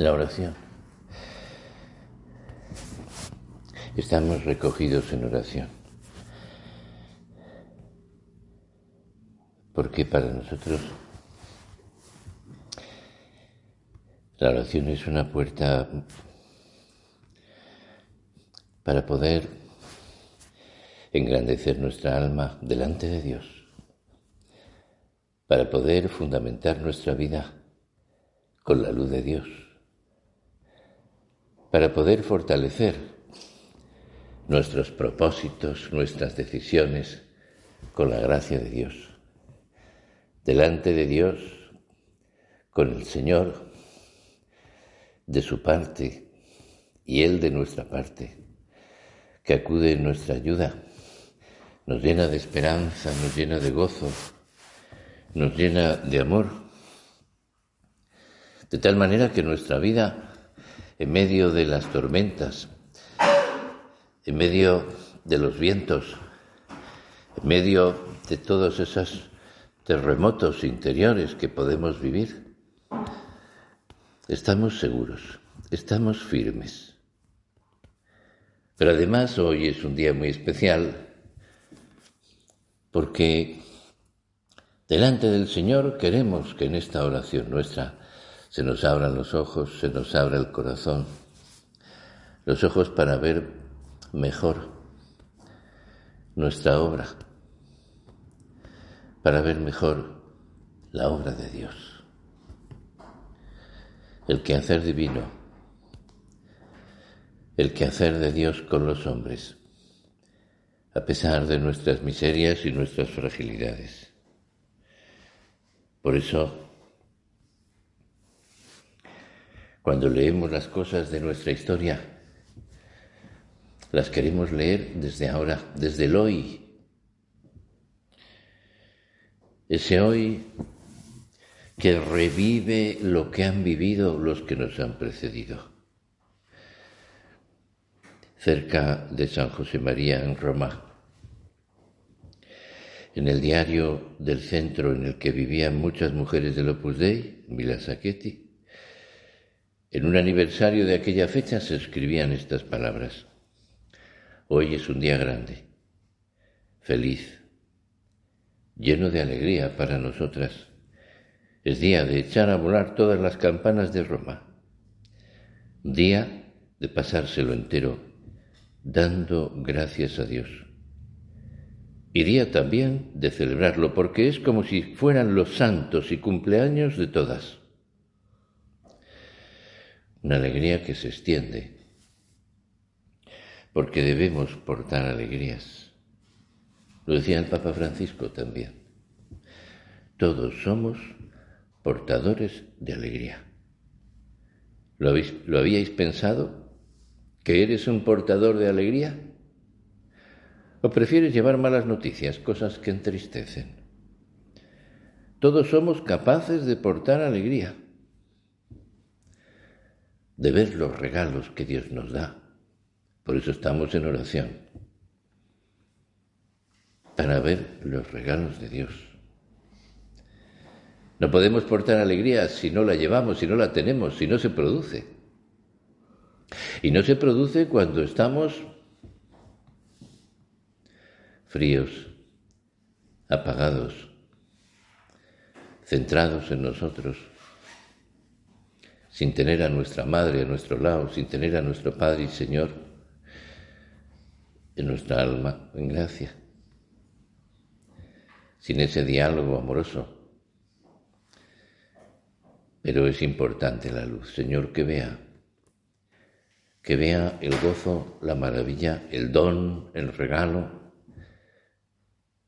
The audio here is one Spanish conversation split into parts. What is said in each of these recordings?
La oración. Estamos recogidos en oración. Porque para nosotros la oración es una puerta para poder engrandecer nuestra alma delante de Dios, para poder fundamentar nuestra vida con la luz de Dios para poder fortalecer nuestros propósitos, nuestras decisiones con la gracia de Dios. Delante de Dios, con el Señor de su parte y Él de nuestra parte, que acude en nuestra ayuda, nos llena de esperanza, nos llena de gozo, nos llena de amor, de tal manera que nuestra vida en medio de las tormentas, en medio de los vientos, en medio de todos esos terremotos interiores que podemos vivir, estamos seguros, estamos firmes. Pero además hoy es un día muy especial porque delante del Señor queremos que en esta oración nuestra se nos abran los ojos, se nos abra el corazón, los ojos para ver mejor nuestra obra, para ver mejor la obra de Dios, el quehacer divino, el quehacer de Dios con los hombres, a pesar de nuestras miserias y nuestras fragilidades. Por eso, Cuando leemos las cosas de nuestra historia, las queremos leer desde ahora, desde el hoy. Ese hoy que revive lo que han vivido los que nos han precedido. Cerca de San José María en Roma, en el diario del centro en el que vivían muchas mujeres del Opus Dei, Villa Sacchetti, en un aniversario de aquella fecha se escribían estas palabras. Hoy es un día grande, feliz, lleno de alegría para nosotras. Es día de echar a volar todas las campanas de Roma. Día de pasárselo entero dando gracias a Dios. Y día también de celebrarlo porque es como si fueran los santos y cumpleaños de todas una alegría que se extiende, porque debemos portar alegrías. Lo decía el Papa Francisco también. Todos somos portadores de alegría. ¿Lo, ¿Lo habíais pensado? ¿Que eres un portador de alegría? ¿O prefieres llevar malas noticias, cosas que entristecen? Todos somos capaces de portar alegría de ver los regalos que Dios nos da. Por eso estamos en oración, para ver los regalos de Dios. No podemos portar alegría si no la llevamos, si no la tenemos, si no se produce. Y no se produce cuando estamos fríos, apagados, centrados en nosotros, sin tener a nuestra madre a nuestro lado, sin tener a nuestro Padre y Señor en nuestra alma, en gracia, sin ese diálogo amoroso. Pero es importante la luz, Señor, que vea, que vea el gozo, la maravilla, el don, el regalo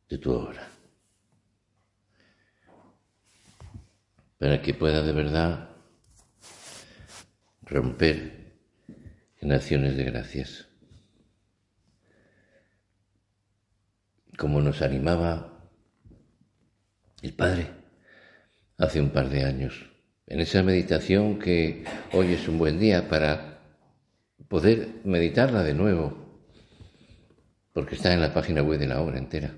de tu obra. Para que pueda de verdad romper en acciones de gracias. Como nos animaba el Padre hace un par de años, en esa meditación que hoy es un buen día para poder meditarla de nuevo, porque está en la página web de la obra entera.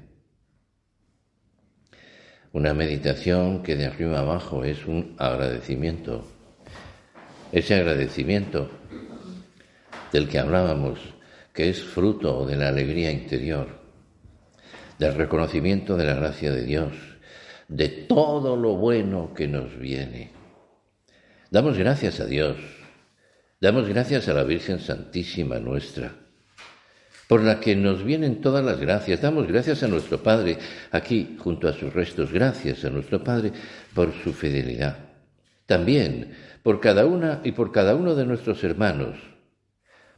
Una meditación que de arriba abajo es un agradecimiento ese agradecimiento del que hablábamos, que es fruto de la alegría interior, del reconocimiento de la gracia de Dios, de todo lo bueno que nos viene. Damos gracias a Dios, damos gracias a la Virgen Santísima nuestra, por la que nos vienen todas las gracias. Damos gracias a nuestro Padre, aquí junto a sus restos, gracias a nuestro Padre por su fidelidad. También por cada una y por cada uno de nuestros hermanos,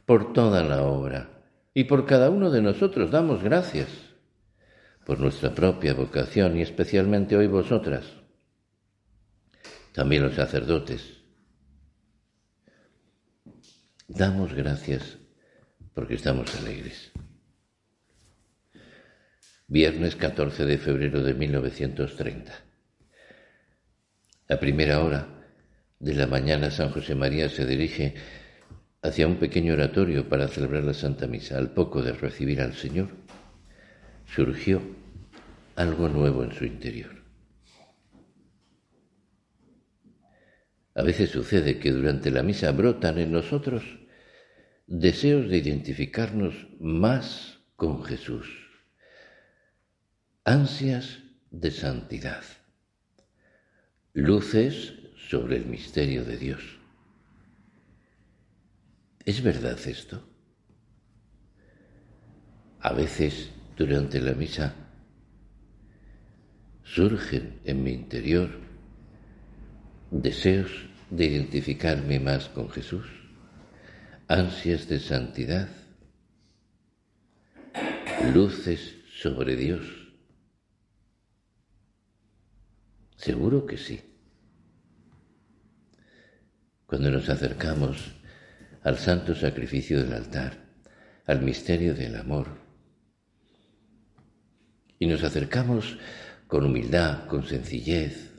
por toda la obra, y por cada uno de nosotros damos gracias, por nuestra propia vocación y especialmente hoy vosotras, también los sacerdotes. Damos gracias porque estamos alegres. Viernes 14 de febrero de 1930. A primera hora de la mañana San José María se dirige hacia un pequeño oratorio para celebrar la Santa Misa. Al poco de recibir al Señor, surgió algo nuevo en su interior. A veces sucede que durante la misa brotan en nosotros deseos de identificarnos más con Jesús, ansias de santidad, luces sobre el misterio de Dios. ¿Es verdad esto? A veces durante la misa surgen en mi interior deseos de identificarme más con Jesús, ansias de santidad, luces sobre Dios. Seguro que sí cuando nos acercamos al santo sacrificio del altar, al misterio del amor. Y nos acercamos con humildad, con sencillez,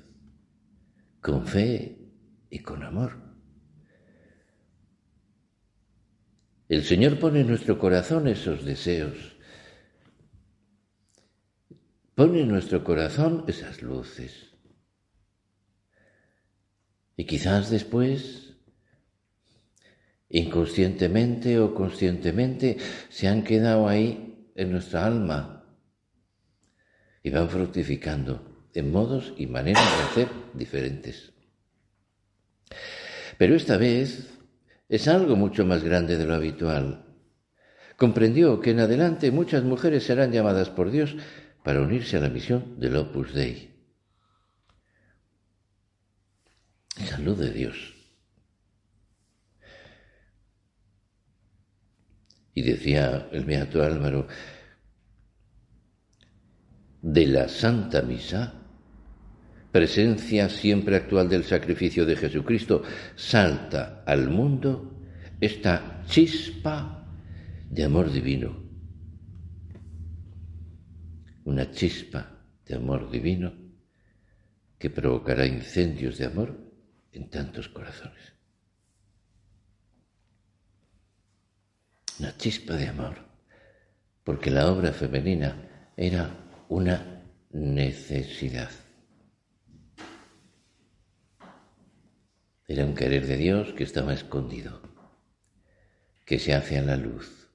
con fe y con amor. El Señor pone en nuestro corazón esos deseos, pone en nuestro corazón esas luces. Y quizás después, inconscientemente o conscientemente, se han quedado ahí en nuestra alma y van fructificando en modos y maneras de hacer diferentes. Pero esta vez es algo mucho más grande de lo habitual. Comprendió que en adelante muchas mujeres serán llamadas por Dios para unirse a la misión del Opus Dei. Salud de Dios. Y decía el Beato Álvaro, de la Santa Misa, presencia siempre actual del sacrificio de Jesucristo, salta al mundo esta chispa de amor divino. Una chispa de amor divino que provocará incendios de amor en tantos corazones. Una chispa de amor, porque la obra femenina era una necesidad. Era un querer de Dios que estaba escondido, que se hace a la luz.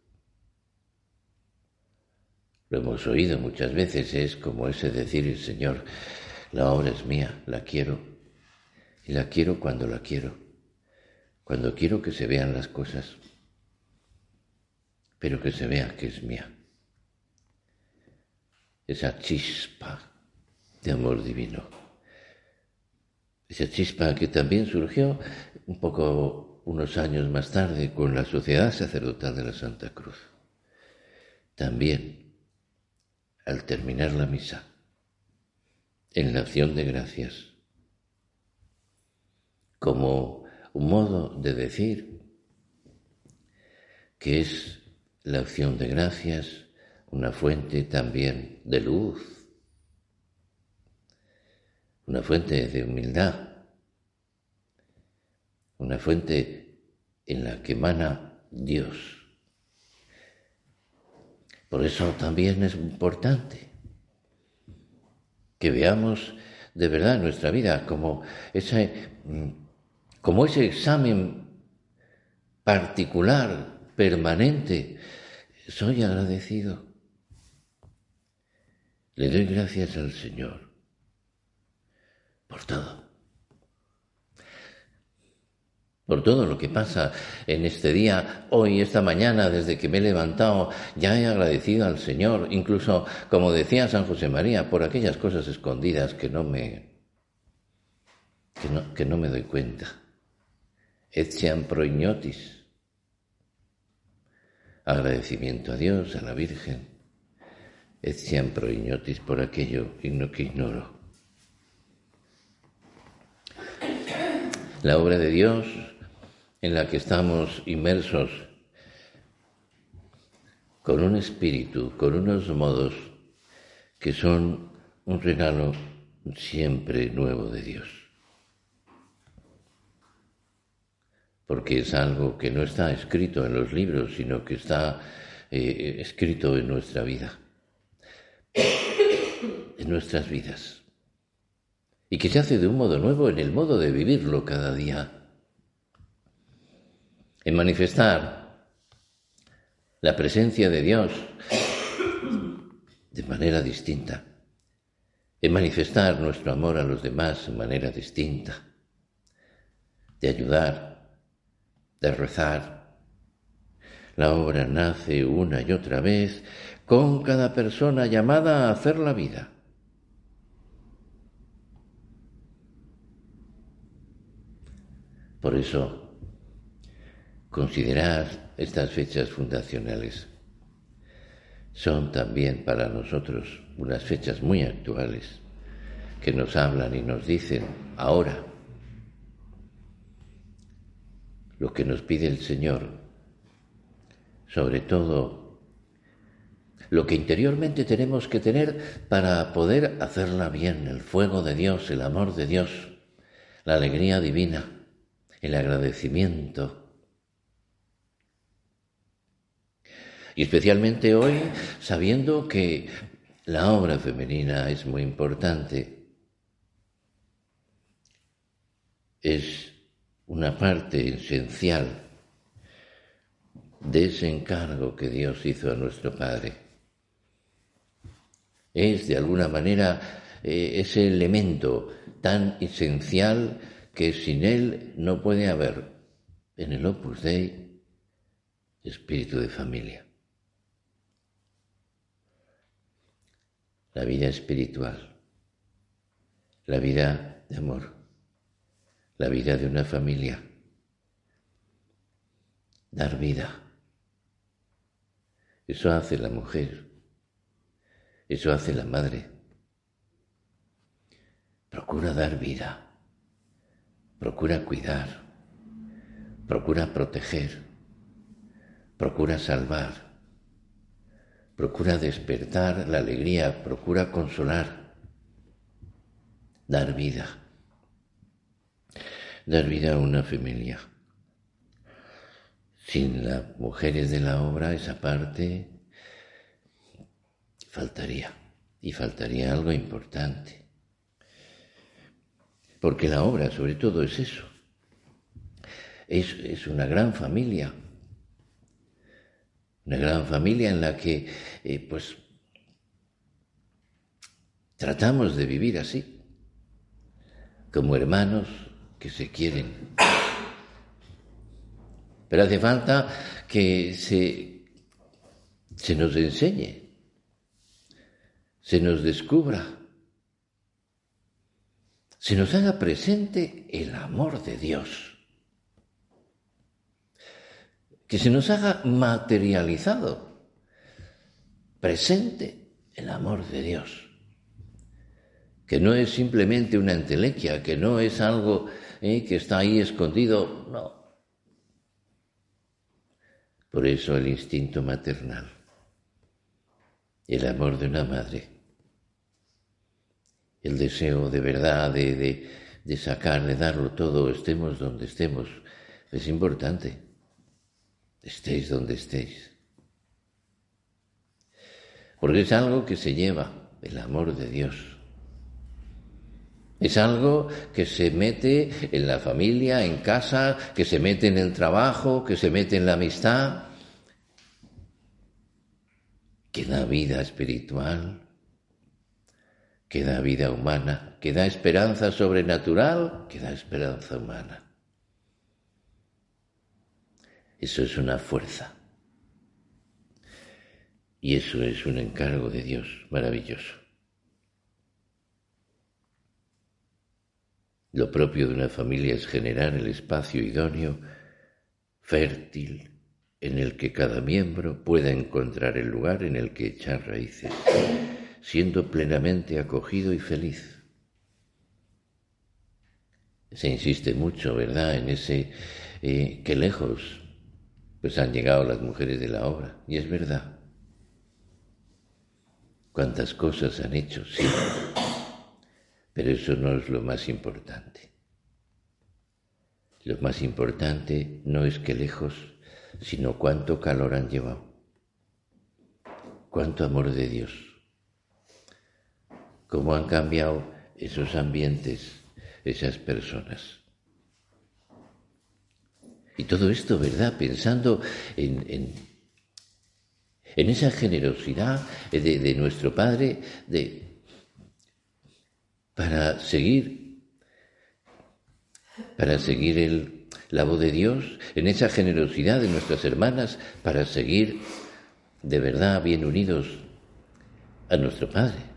Lo hemos oído muchas veces, es como ese decir el Señor, La obra es mía, la quiero. Y la quiero cuando la quiero. Cuando quiero que se vean las cosas. Pero que se vea que es mía. Esa chispa de amor divino. Esa chispa que también surgió un poco unos años más tarde con la Sociedad Sacerdotal de la Santa Cruz. También, al terminar la misa, en la acción de gracias, como un modo de decir que es la acción de gracias una fuente también de luz, una fuente de humildad, una fuente en la que emana Dios. Por eso también es importante que veamos de verdad nuestra vida como ese, como ese examen particular, permanente. Soy agradecido. Le doy gracias al Señor por todo. Por todo lo que pasa en este día, hoy, esta mañana, desde que me he levantado, ya he agradecido al Señor, incluso, como decía San José María, por aquellas cosas escondidas que no me, que no, me doy cuenta. Etiam proignotis. Agradecimiento a Dios, a la Virgen. Etiam proignotis por aquello que ignoro. la obra de Dios en la que estamos inmersos con un espíritu, con unos modos que son un regalo siempre nuevo de Dios. Porque es algo que no está escrito en los libros, sino que está eh, escrito en nuestra vida, en nuestras vidas y que se hace de un modo nuevo en el modo de vivirlo cada día. En manifestar la presencia de Dios de manera distinta. En manifestar nuestro amor a los demás de manera distinta. De ayudar, de rezar. La obra nace una y otra vez con cada persona llamada a hacer la vida Por eso, considerar estas fechas fundacionales son también para nosotros unas fechas muy actuales que nos hablan y nos dicen ahora lo que nos pide el Señor, sobre todo lo que interiormente tenemos que tener para poder hacerla bien, el fuego de Dios, el amor de Dios, la alegría divina el agradecimiento. Y especialmente hoy, sabiendo que la obra femenina es muy importante, es una parte esencial de ese encargo que Dios hizo a nuestro Padre. Es, de alguna manera, eh, ese elemento tan esencial que sin él no puede haber en el Opus Dei espíritu de familia. La vida espiritual, la vida de amor, la vida de una familia, dar vida. Eso hace la mujer, eso hace la madre. Procura dar vida. Procura cuidar, procura proteger, procura salvar, procura despertar la alegría, procura consolar, dar vida, dar vida a una familia. Sin las mujeres de la obra, esa parte faltaría, y faltaría algo importante. Porque la obra, sobre todo, es eso. Es, una gran familia. Una gran familia en la que, eh, pues, tratamos de vivir así. como hermanos que se quieren. Pero hace falta que se, se nos enseñe, se nos descubra, se nos haga presente el amor de Dios, que se nos haga materializado, presente el amor de Dios, que no es simplemente una entelequia, que no es algo eh, que está ahí escondido, no, por eso el instinto maternal, el amor de una madre, el deseo de verdad de, de, sacar, de darlo todo, estemos donde estemos, es importante. Estéis donde estéis. Porque es algo que se lleva, el amor de Dios. Es algo que se mete en la familia, en casa, que se mete en el trabajo, que se mete en la amistad, que da vida espiritual, que da vida humana, que da esperanza sobrenatural, que da esperanza humana. Eso es una fuerza. Y eso es un encargo de Dios maravilloso. Lo propio de una familia es generar el espacio idóneo, fértil, en el que cada miembro pueda encontrar el lugar en el que echar raíces, siendo plenamente acogido y feliz. Se insiste mucho, ¿verdad?, en ese eh, que lejos pues han llegado las mujeres de la obra, y es verdad. Cuántas cosas han hecho, sí. Pero eso no es lo más importante. Lo más importante no es que lejos, sino cuánto calor han llevado. Cuánto amor de Dios. Cómo han cambiado esos ambientes, esas personas. Y todo esto, ¿verdad? Pensando en, en, esa generosidad de, de nuestro Padre, de, para seguir, para seguir el, la voz de Dios, en esa generosidad de nuestras hermanas, para seguir de verdad bien unidos a nuestro Padre.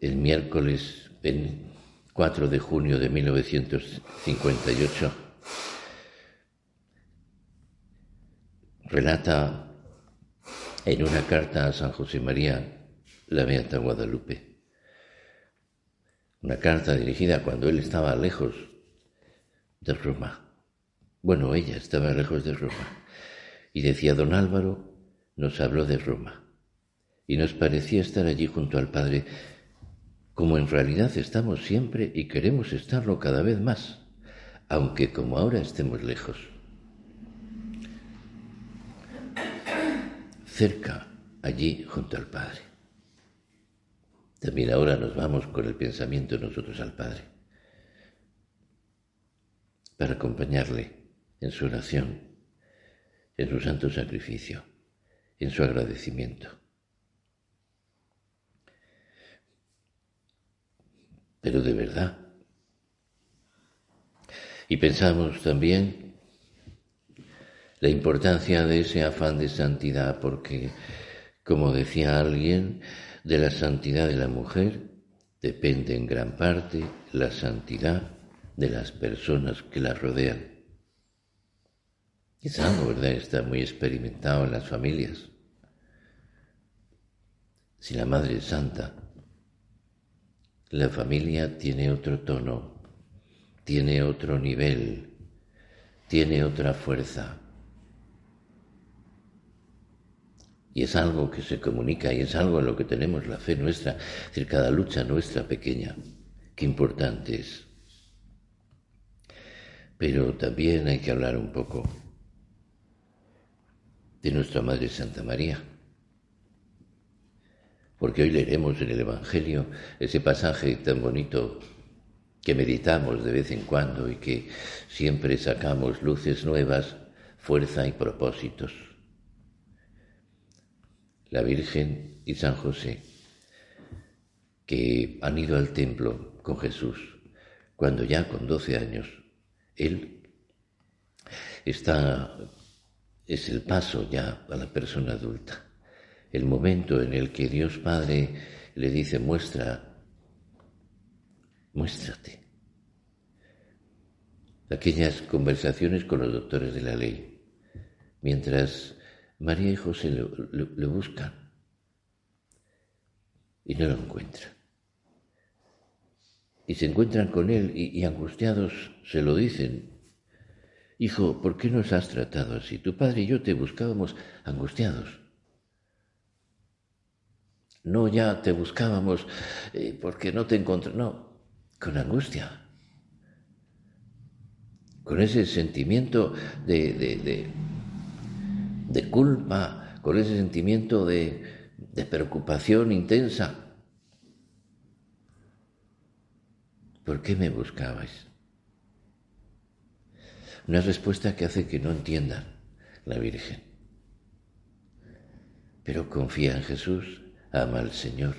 El miércoles 4 de junio de 1958 relata en una carta a San José María, la Beata Guadalupe. Una carta dirigida cuando él estaba lejos de Roma. Bueno, ella estaba lejos de Roma. Y decía, don Álvaro nos habló de Roma. Y nos parecía estar allí junto al Padre, como en realidad estamos siempre y queremos estarlo cada vez más, aunque como ahora estemos lejos. Cerca, allí junto al Padre. También ahora nos vamos con el pensamiento nosotros al Padre, para acompañarle en su oración, en su santo sacrificio, en su agradecimiento. Pero de verdad. Y pensamos también la importancia de ese afán de santidad, porque, como decía alguien, de la santidad de la mujer depende en gran parte la santidad de las personas que la rodean. Es algo, ¿verdad? Está muy experimentado en las familias. Si la madre es santa, la familia tiene otro tono, tiene otro nivel, tiene otra fuerza. Y es algo que se comunica y es algo en lo que tenemos la fe nuestra, es decir, cada lucha nuestra pequeña, qué importante es. Pero también hay que hablar un poco de nuestra Madre Santa María. Porque hoy leeremos en el Evangelio ese pasaje tan bonito que meditamos de vez en cuando y que siempre sacamos luces nuevas, fuerza y propósitos la Virgen y San José, que han ido al templo con Jesús, cuando ya con 12 años, él está, es el paso ya a la persona adulta, el momento en el que Dios Padre le dice, muestra, muéstrate. Aquellas conversaciones con los doctores de la ley, mientras María y José le, buscan y no lo encuentran. Y se encuentran con él y, angustiados se lo dicen. Hijo, ¿por qué nos has tratado así? Tu padre y yo te buscábamos angustiados. No ya te buscábamos eh, porque no te encontré, no, con angustia, con ese sentimiento de, de, culpa, con ese sentimiento de, de preocupación intensa. ¿Por qué me buscabais? Una respuesta que hace que no entiendan la Virgen. Pero confía en Jesús, ama al Señor.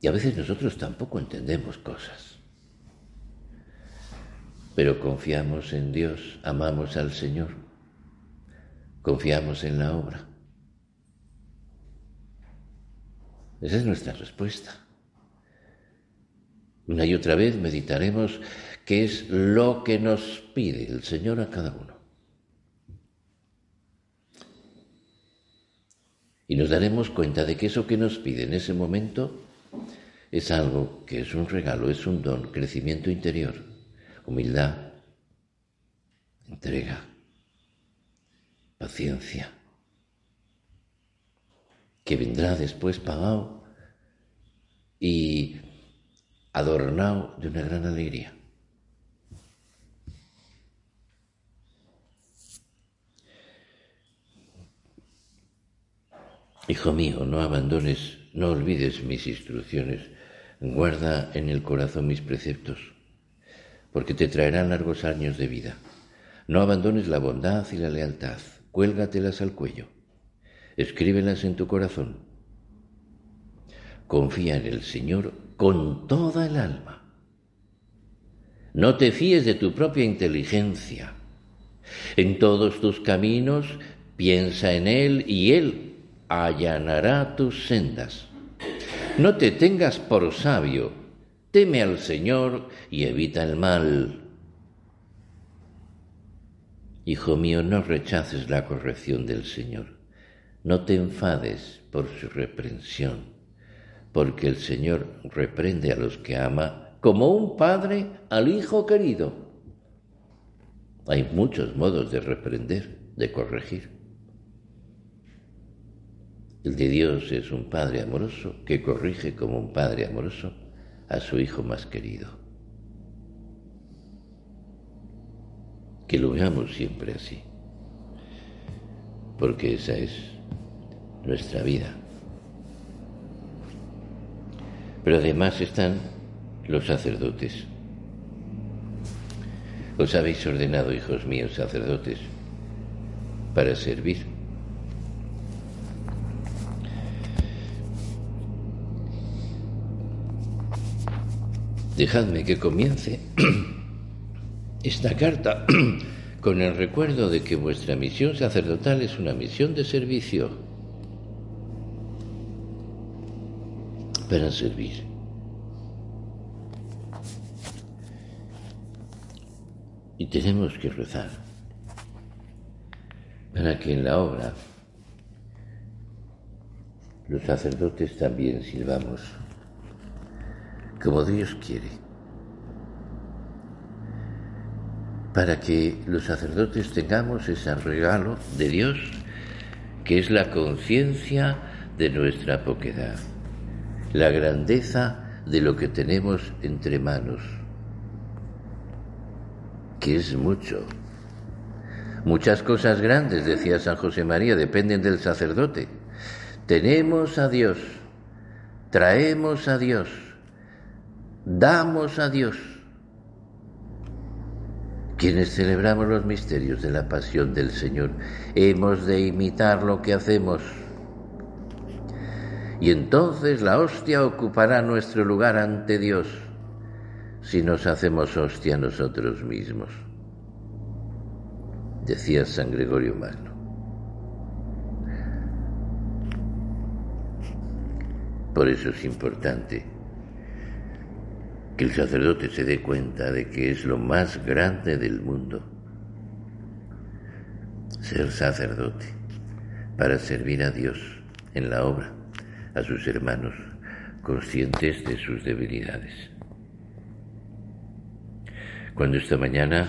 Y a veces nosotros tampoco entendemos cosas. Pero confiamos en Dios, amamos al Señor, confiamos en la obra. Esa es nuestra respuesta. Una y otra vez meditaremos qué es lo que nos pide el Señor a cada uno. Y nos daremos cuenta de que eso que nos pide en ese momento es algo que es un regalo, es un don, crecimiento interior, humildad, entrega, paciencia, que vendrá después pagado y adornado de una gran alegría. Hijo mío, no abandones, no olvides mis instrucciones, guarda en el corazón mis preceptos, porque te traerán largos años de vida. No abandones la bondad y la lealtad, cuélgatelas al cuello, escríbelas en tu corazón. Confía en el Señor con toda el alma. No te fíes de tu propia inteligencia. En todos tus caminos piensa en Él y Él allanará tus sendas. No te tengas por sabio, teme al Señor y evita el mal. Hijo mío, no rechaces la corrección del Señor, no te enfades por su reprensión, porque el Señor reprende a los que ama como un padre al hijo querido. Hay muchos modos de reprender, de corregir. El de Dios es un Padre amoroso que corrige como un Padre amoroso a su Hijo más querido. Que lo veamos siempre así, porque esa es nuestra vida. Pero además están los sacerdotes. Os habéis ordenado, hijos míos, sacerdotes, para servir Dejadme que comience esta carta con el recuerdo de que vuestra misión sacerdotal es una misión de servicio para servir. Y tenemos que rezar para que en la obra los sacerdotes también sirvamos como Dios quiere, para que los sacerdotes tengamos ese regalo de Dios, que es la conciencia de nuestra poquedad, la grandeza de lo que tenemos entre manos, que es mucho. Muchas cosas grandes, decía San José María, dependen del sacerdote. Tenemos a Dios, traemos a Dios, damos a Dios. Quienes celebramos los misterios de la pasión del Señor, hemos de imitar lo que hacemos. y entonces la hostia ocupará nuestro lugar ante Dios si nos hacemos hostia nosotros mismos, decía San Gregorio Magno. Por eso es importante que el sacerdote se dé cuenta de que es lo más grande del mundo, ser sacerdote, para servir a Dios en la obra, a sus hermanos, conscientes de sus debilidades. Cuando esta mañana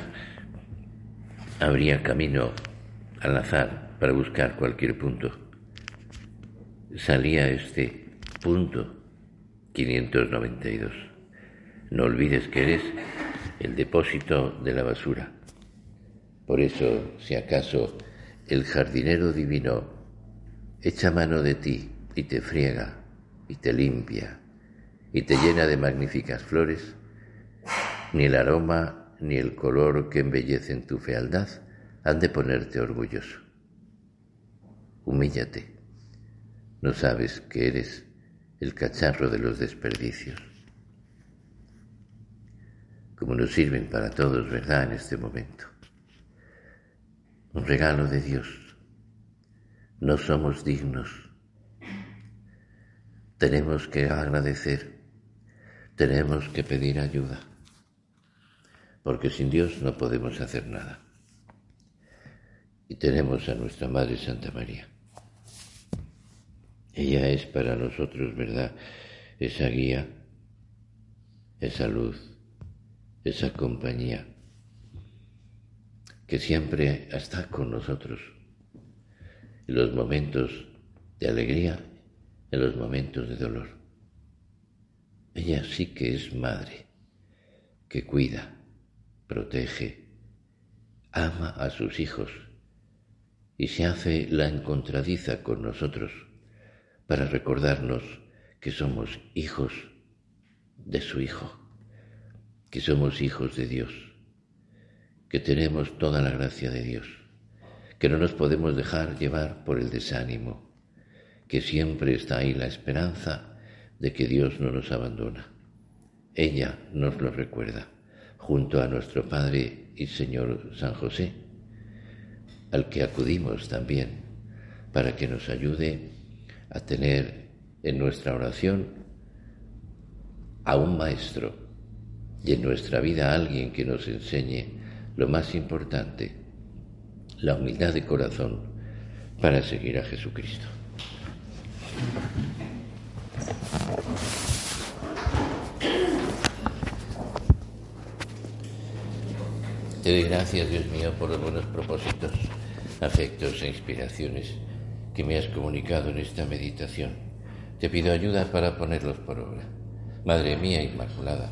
abría camino al azar para buscar cualquier punto, salía este punto 592. No olvides que eres el depósito de la basura. Por eso, si acaso el jardinero divino echa mano de ti y te friega y te limpia y te llena de magníficas flores, ni el aroma ni el color que embellecen tu fealdad han de ponerte orgulloso. Humíllate. No sabes que eres el cacharro de los desperdicios como nos sirven para todos, ¿verdad?, en este momento. Un regalo de Dios. No somos dignos. Tenemos que agradecer, tenemos que pedir ayuda, porque sin Dios no podemos hacer nada. Y tenemos a nuestra Madre Santa María. Ella es para nosotros, ¿verdad?, esa guía, esa luz, esa compañía que siempre está con nosotros en los momentos de alegría, en los momentos de dolor. Ella sí que es madre, que cuida, protege, ama a sus hijos y se hace la encontradiza con nosotros para recordarnos que somos hijos de su Hijo que somos hijos de Dios, que tenemos toda la gracia de Dios, que no nos podemos dejar llevar por el desánimo, que siempre está ahí la esperanza de que Dios no nos abandona. Ella nos lo recuerda, junto a nuestro Padre y Señor San José, al que acudimos también para que nos ayude a tener en nuestra oración a un Maestro y en nuestra vida alguien que nos enseñe lo más importante, la humildad de corazón para seguir a Jesucristo. Te doy gracias, Dios mío, por los buenos propósitos, afectos e inspiraciones que me has comunicado en esta meditación. Te pido ayuda para ponerlos por obra. Madre mía Inmaculada,